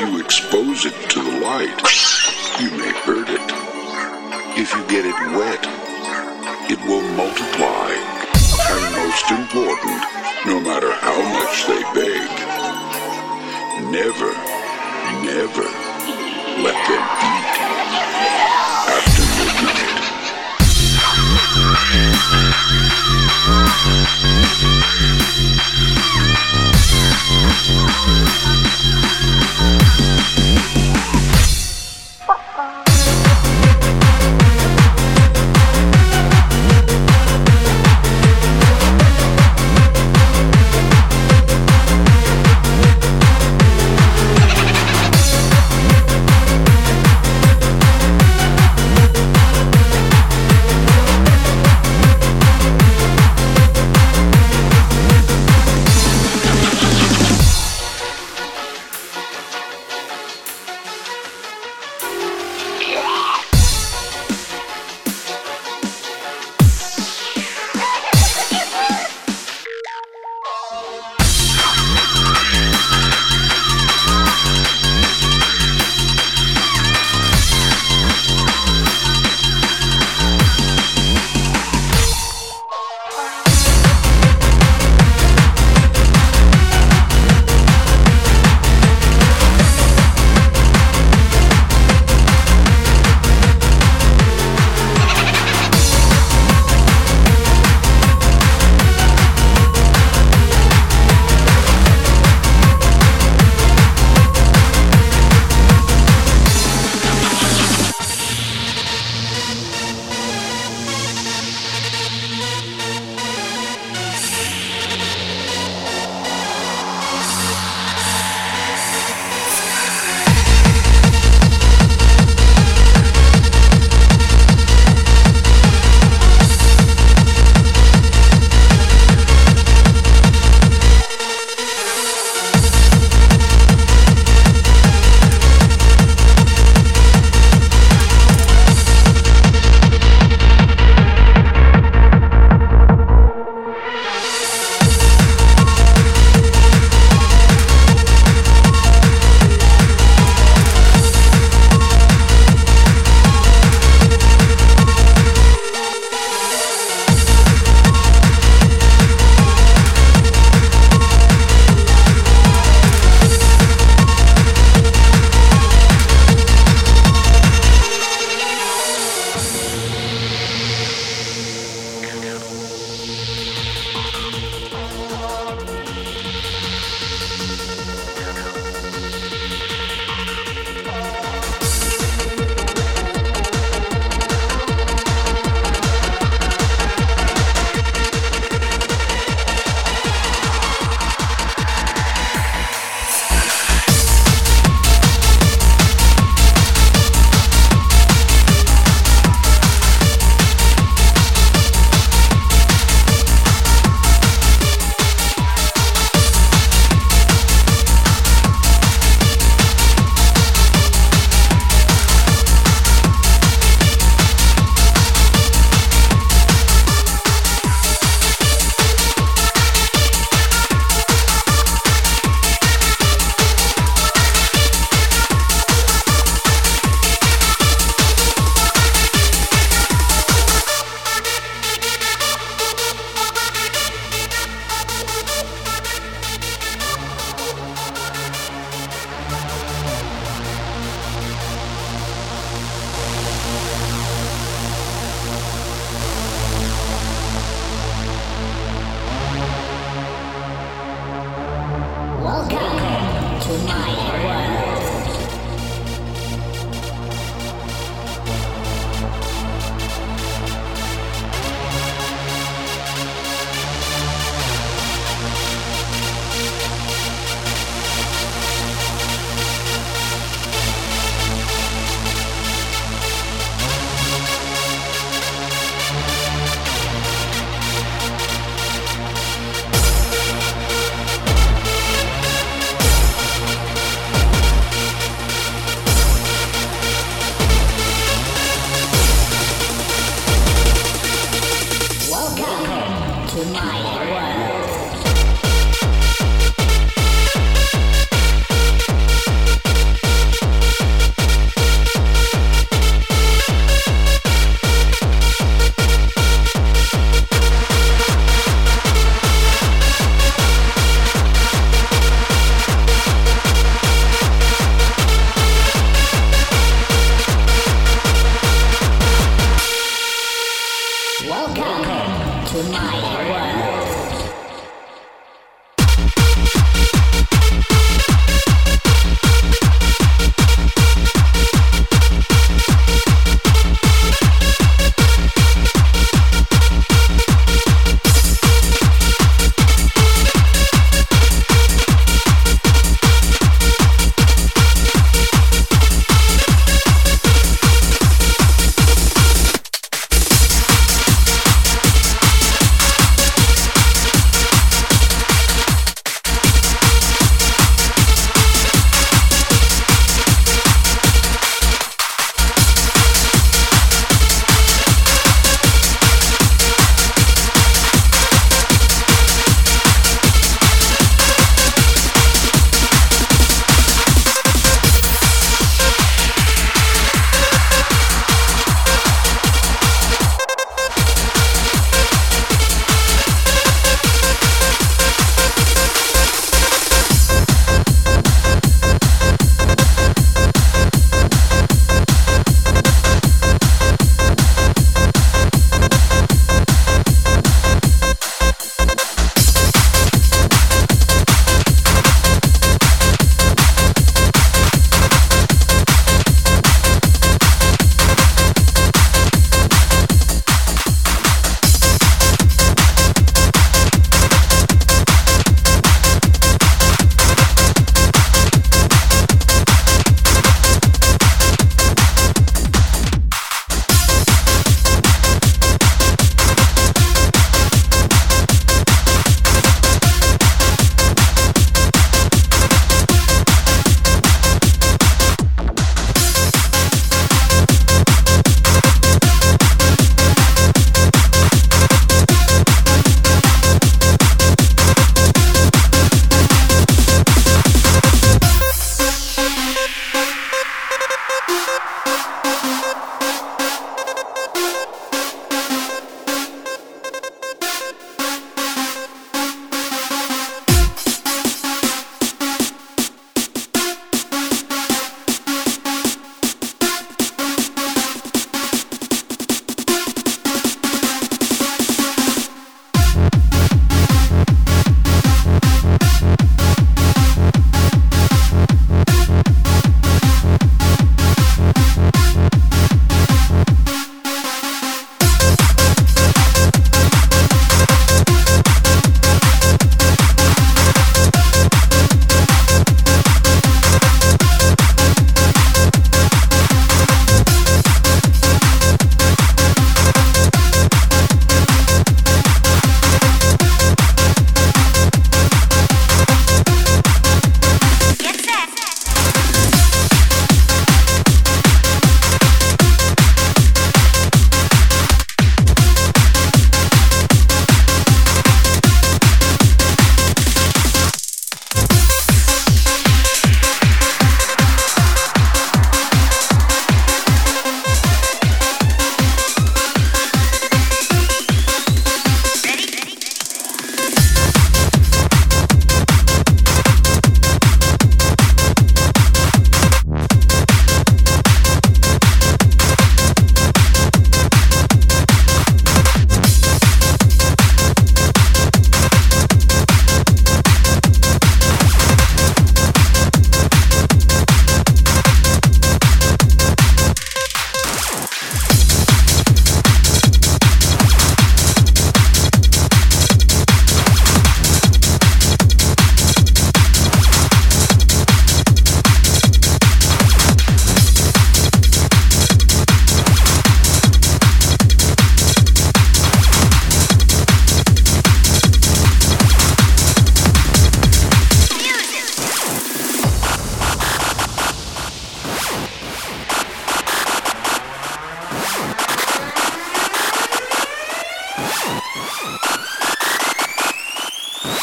you expose it to the light, you may hurt it. If you get it wet, it will multiply. And most important, no matter how much they beg, never, never let them eat after midnight.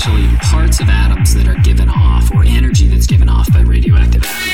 essentially parts of atoms that are given off, or energy that's given off by radioactive atoms.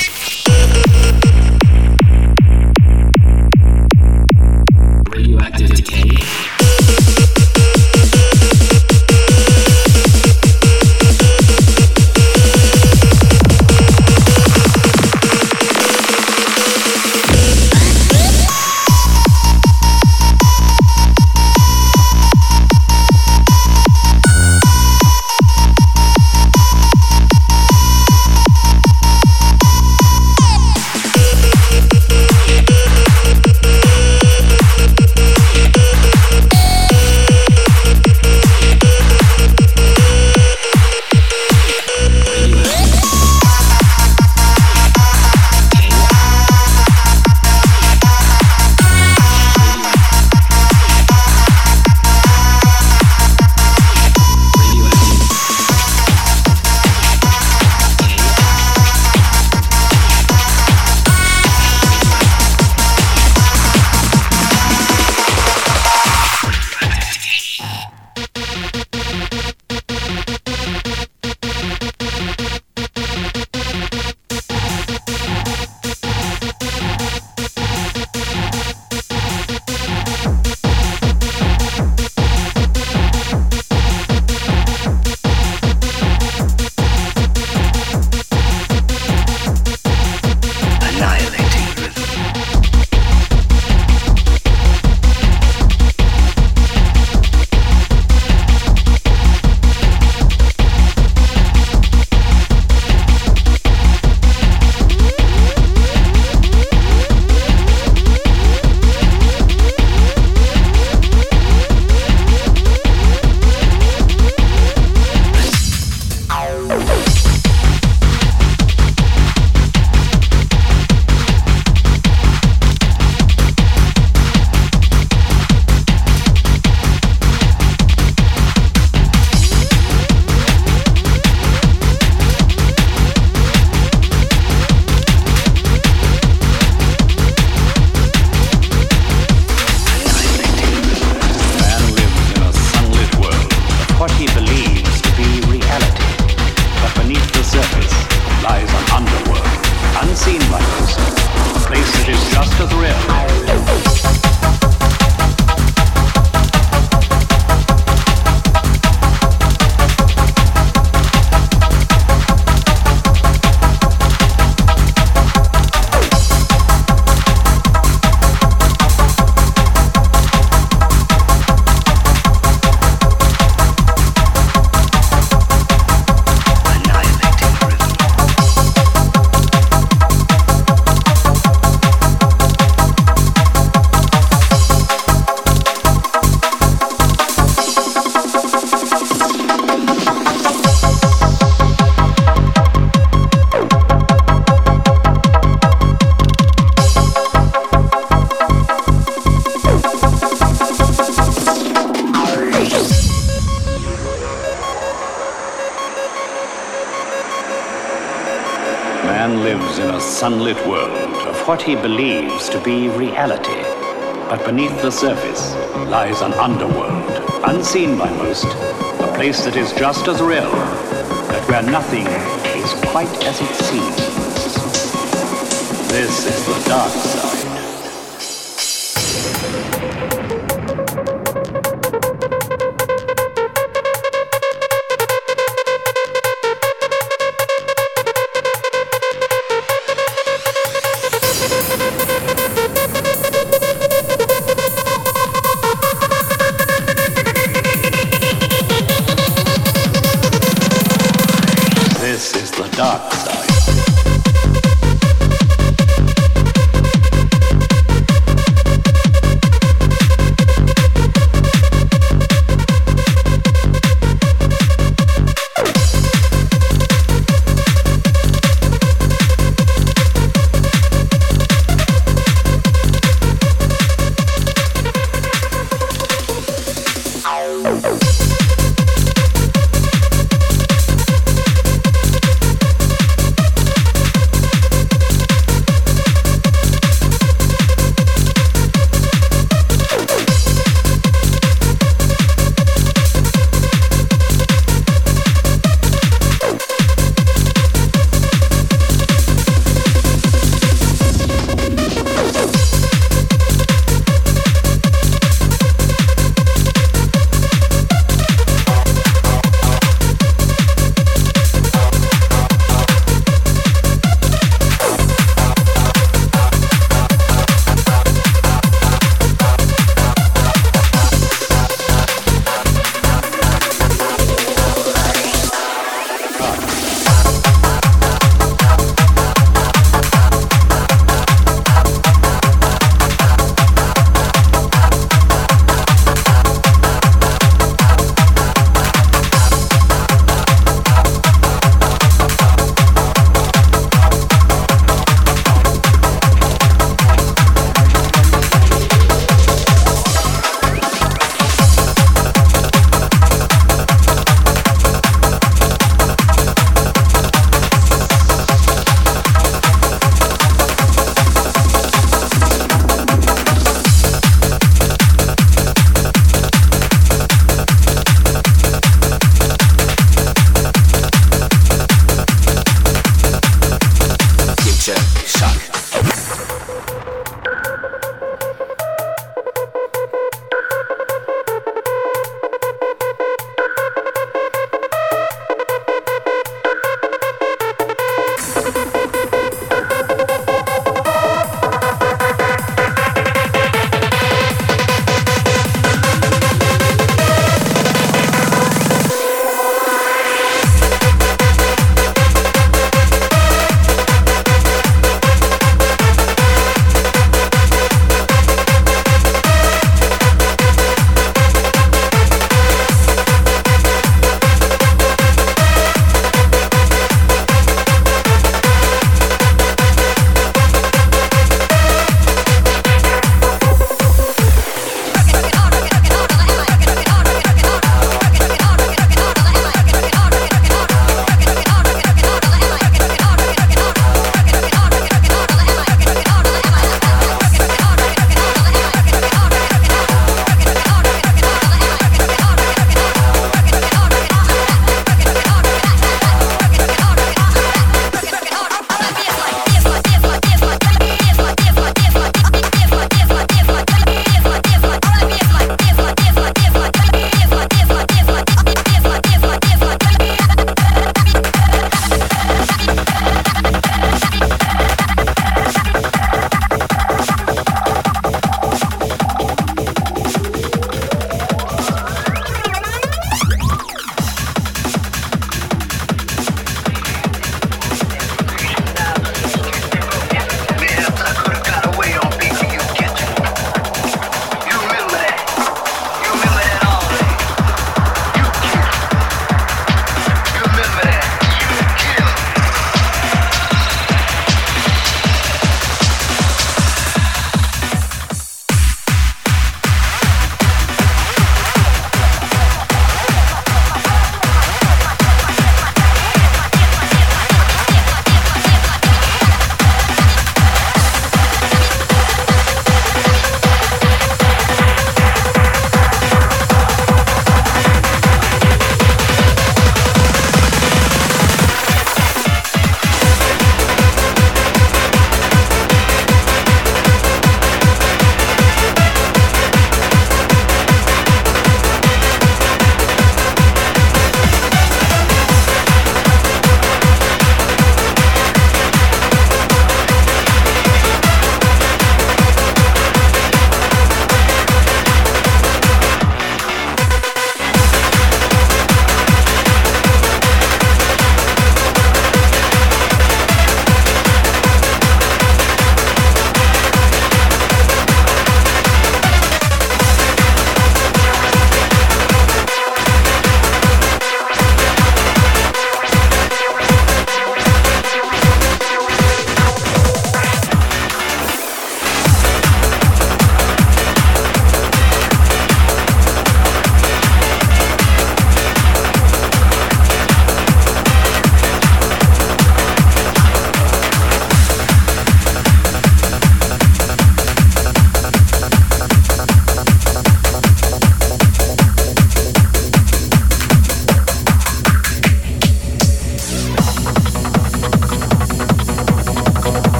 believes to be reality. But beneath the surface lies an underworld, unseen by most, a place that is just as real. He believes to be reality. But beneath the surface lies an underworld, unseen by most, a place that is just as real, but where nothing is quite as it seems. This is the dark side.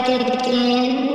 again.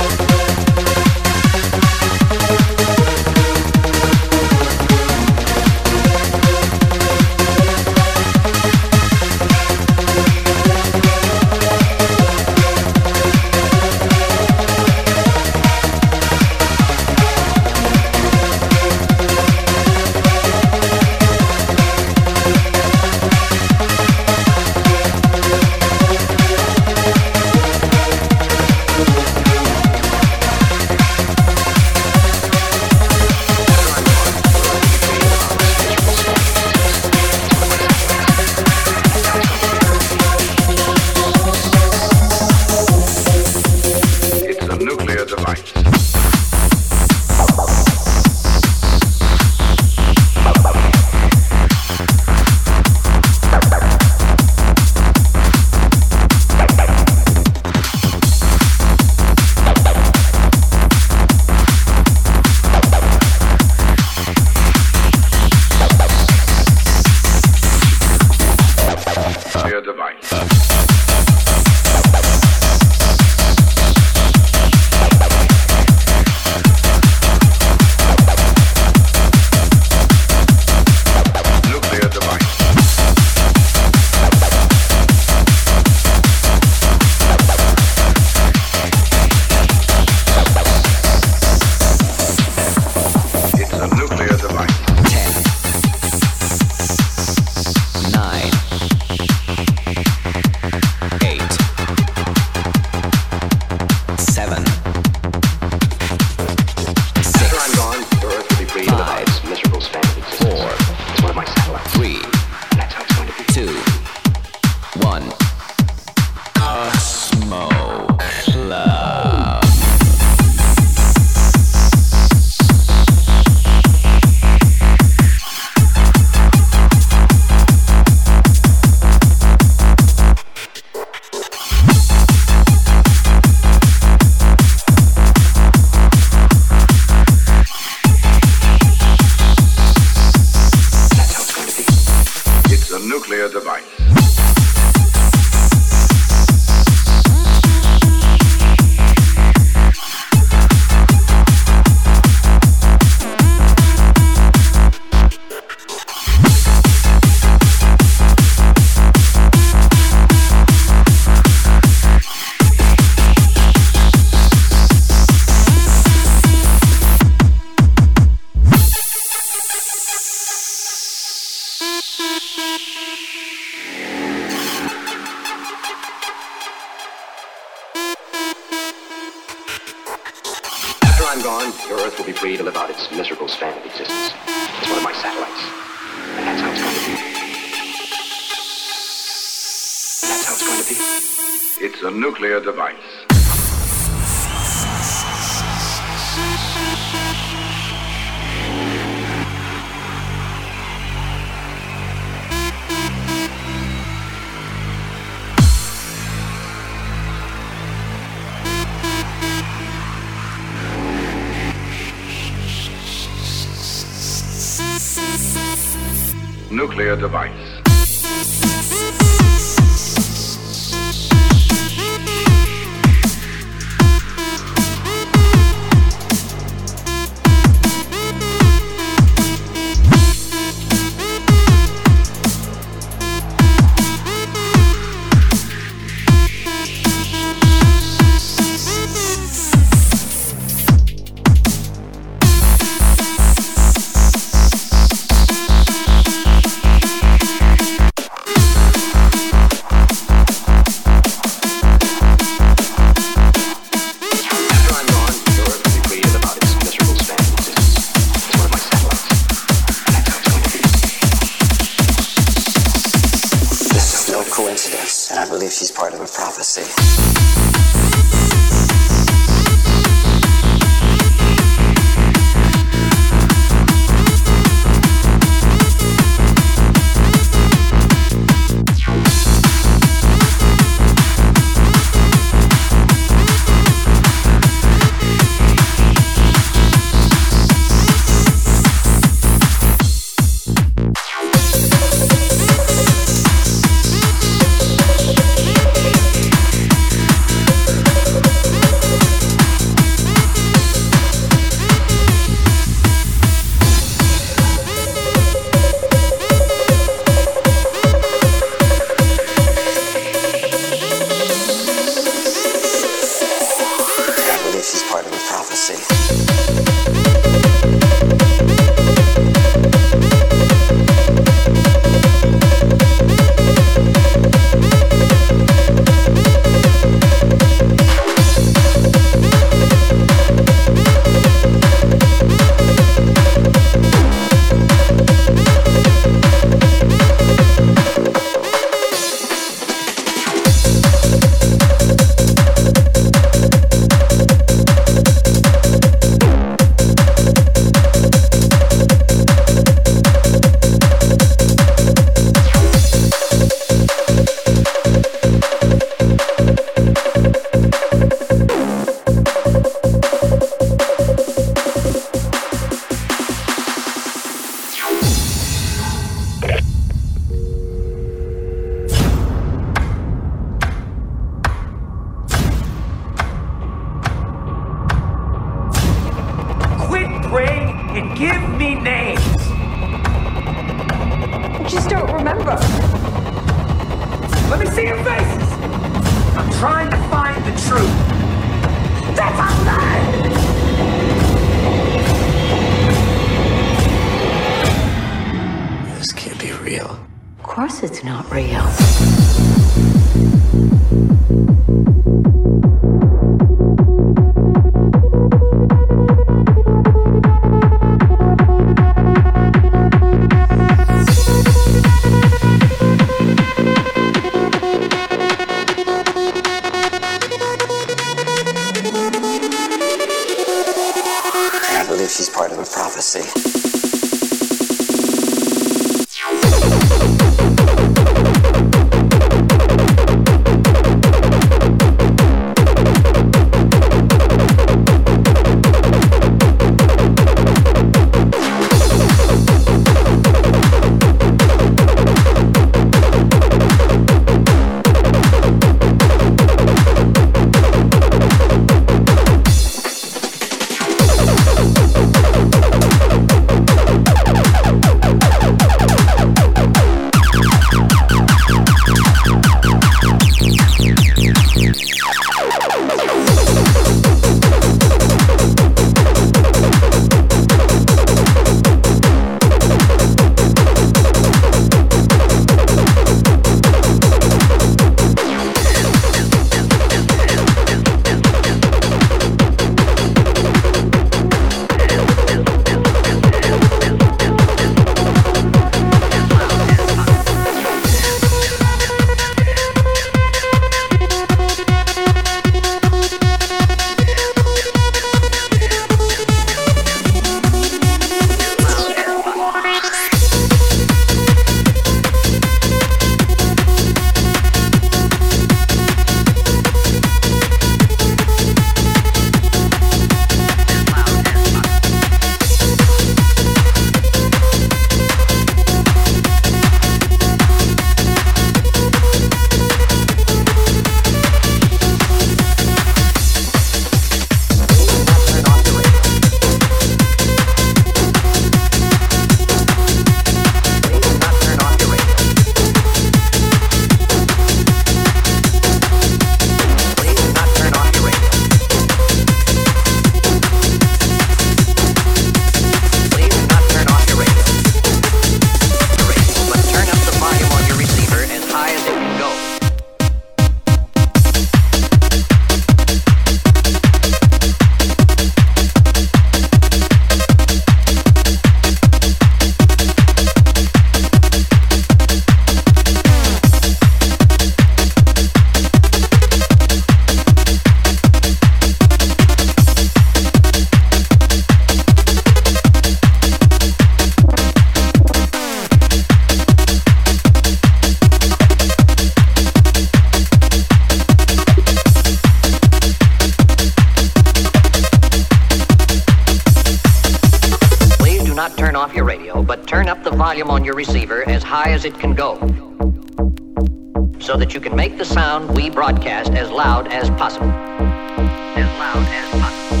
You can make the sound we broadcast as loud as possible. As loud as possible.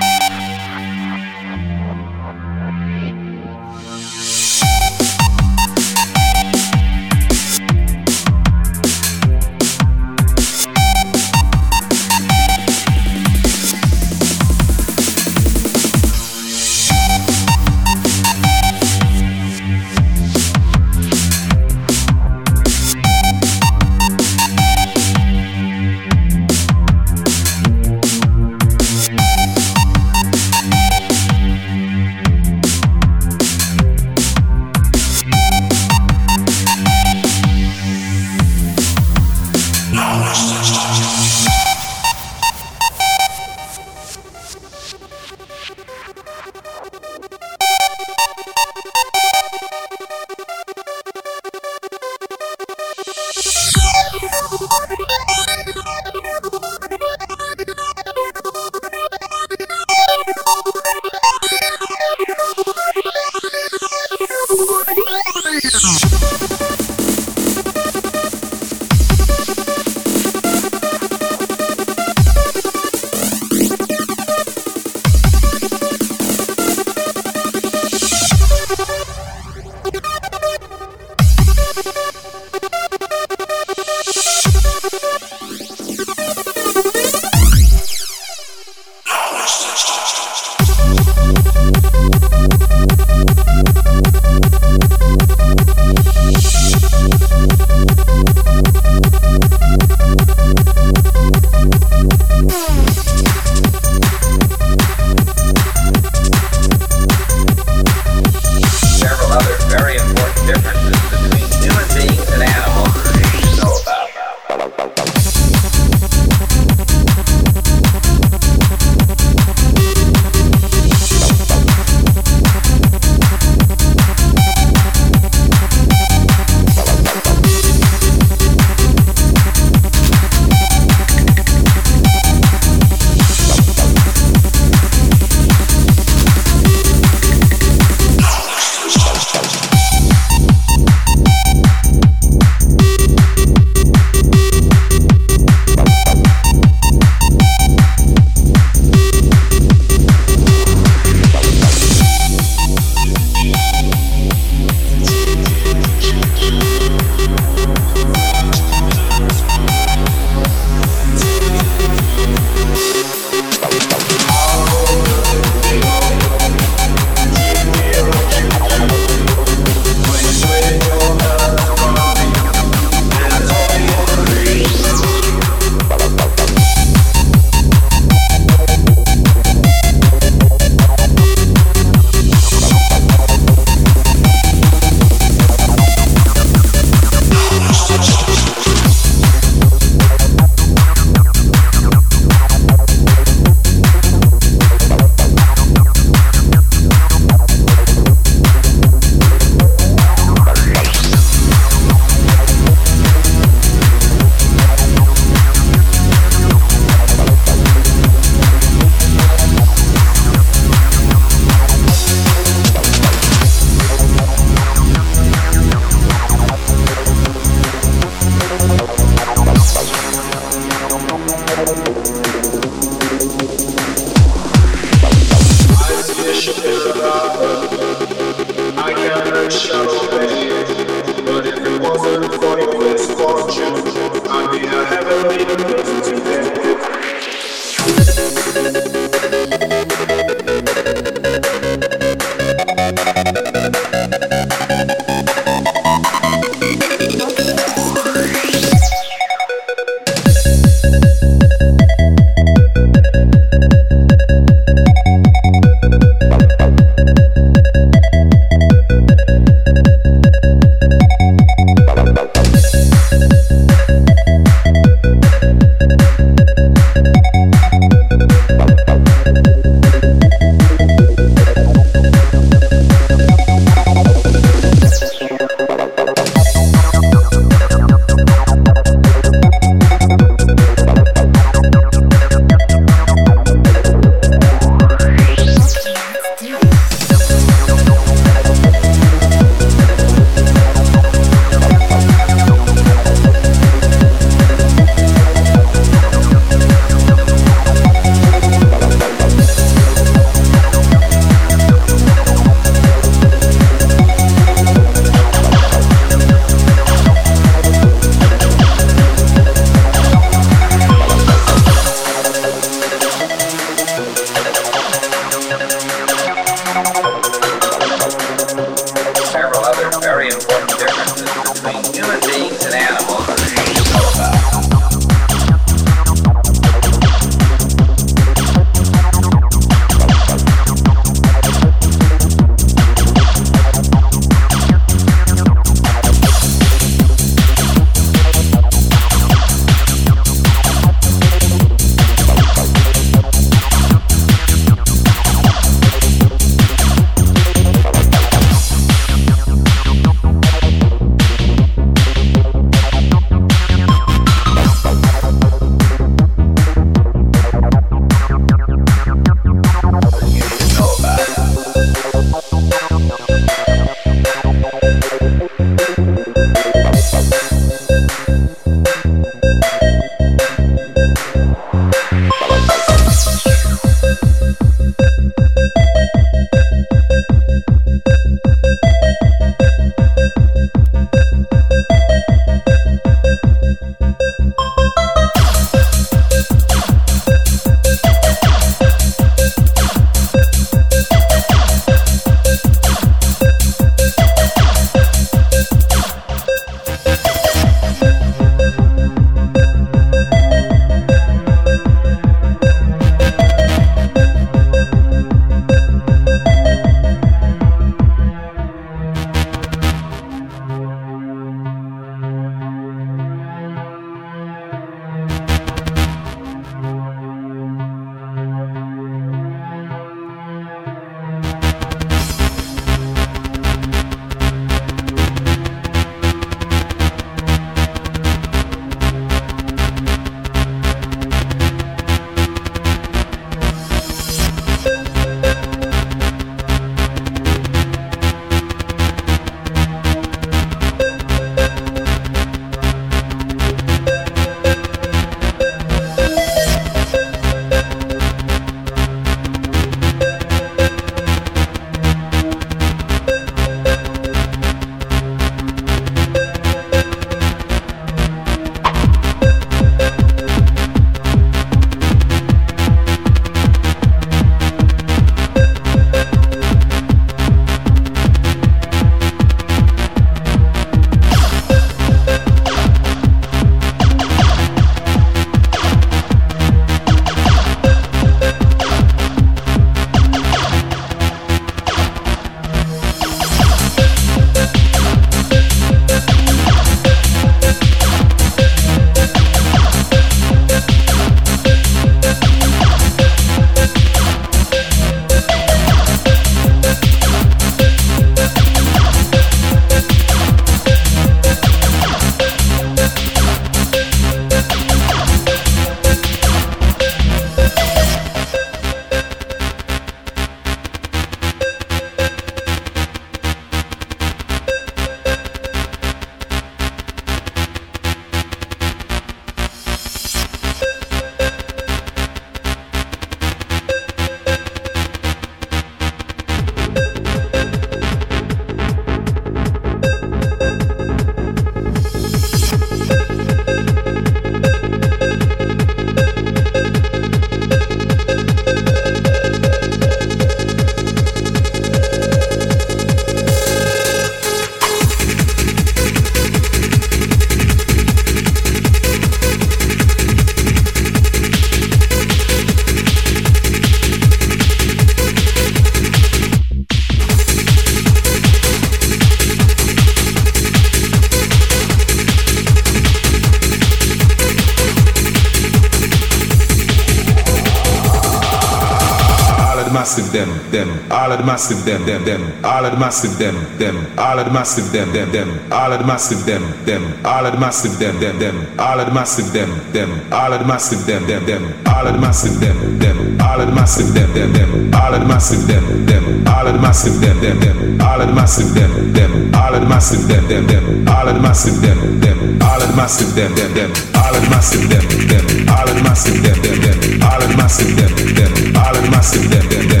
Massive them, them, all of the massive them, them, them, all of the massive them, them, all of the massive them, them, them, all of the massive them, them, all of the massive them, them, them, all of the massive them, them, all of the massive them, them, them, all of the massive them, them, all of the massive them, them, them, all of the massive them, them, all of the massive them, them, them, all of the massive them, them, all of the massive them, them, them, all of the massive them, them, all of the massive them, them, them, all of the massive them, them, all of the massive them, them, them, all of the massive them, them, all of the massive them, them, them,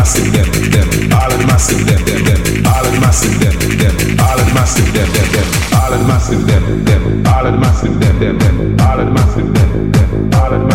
massive them, them, all of the massive them, them, them, all of the massive them, them, all of the massive them, them, them, all of the massive them, them, all of the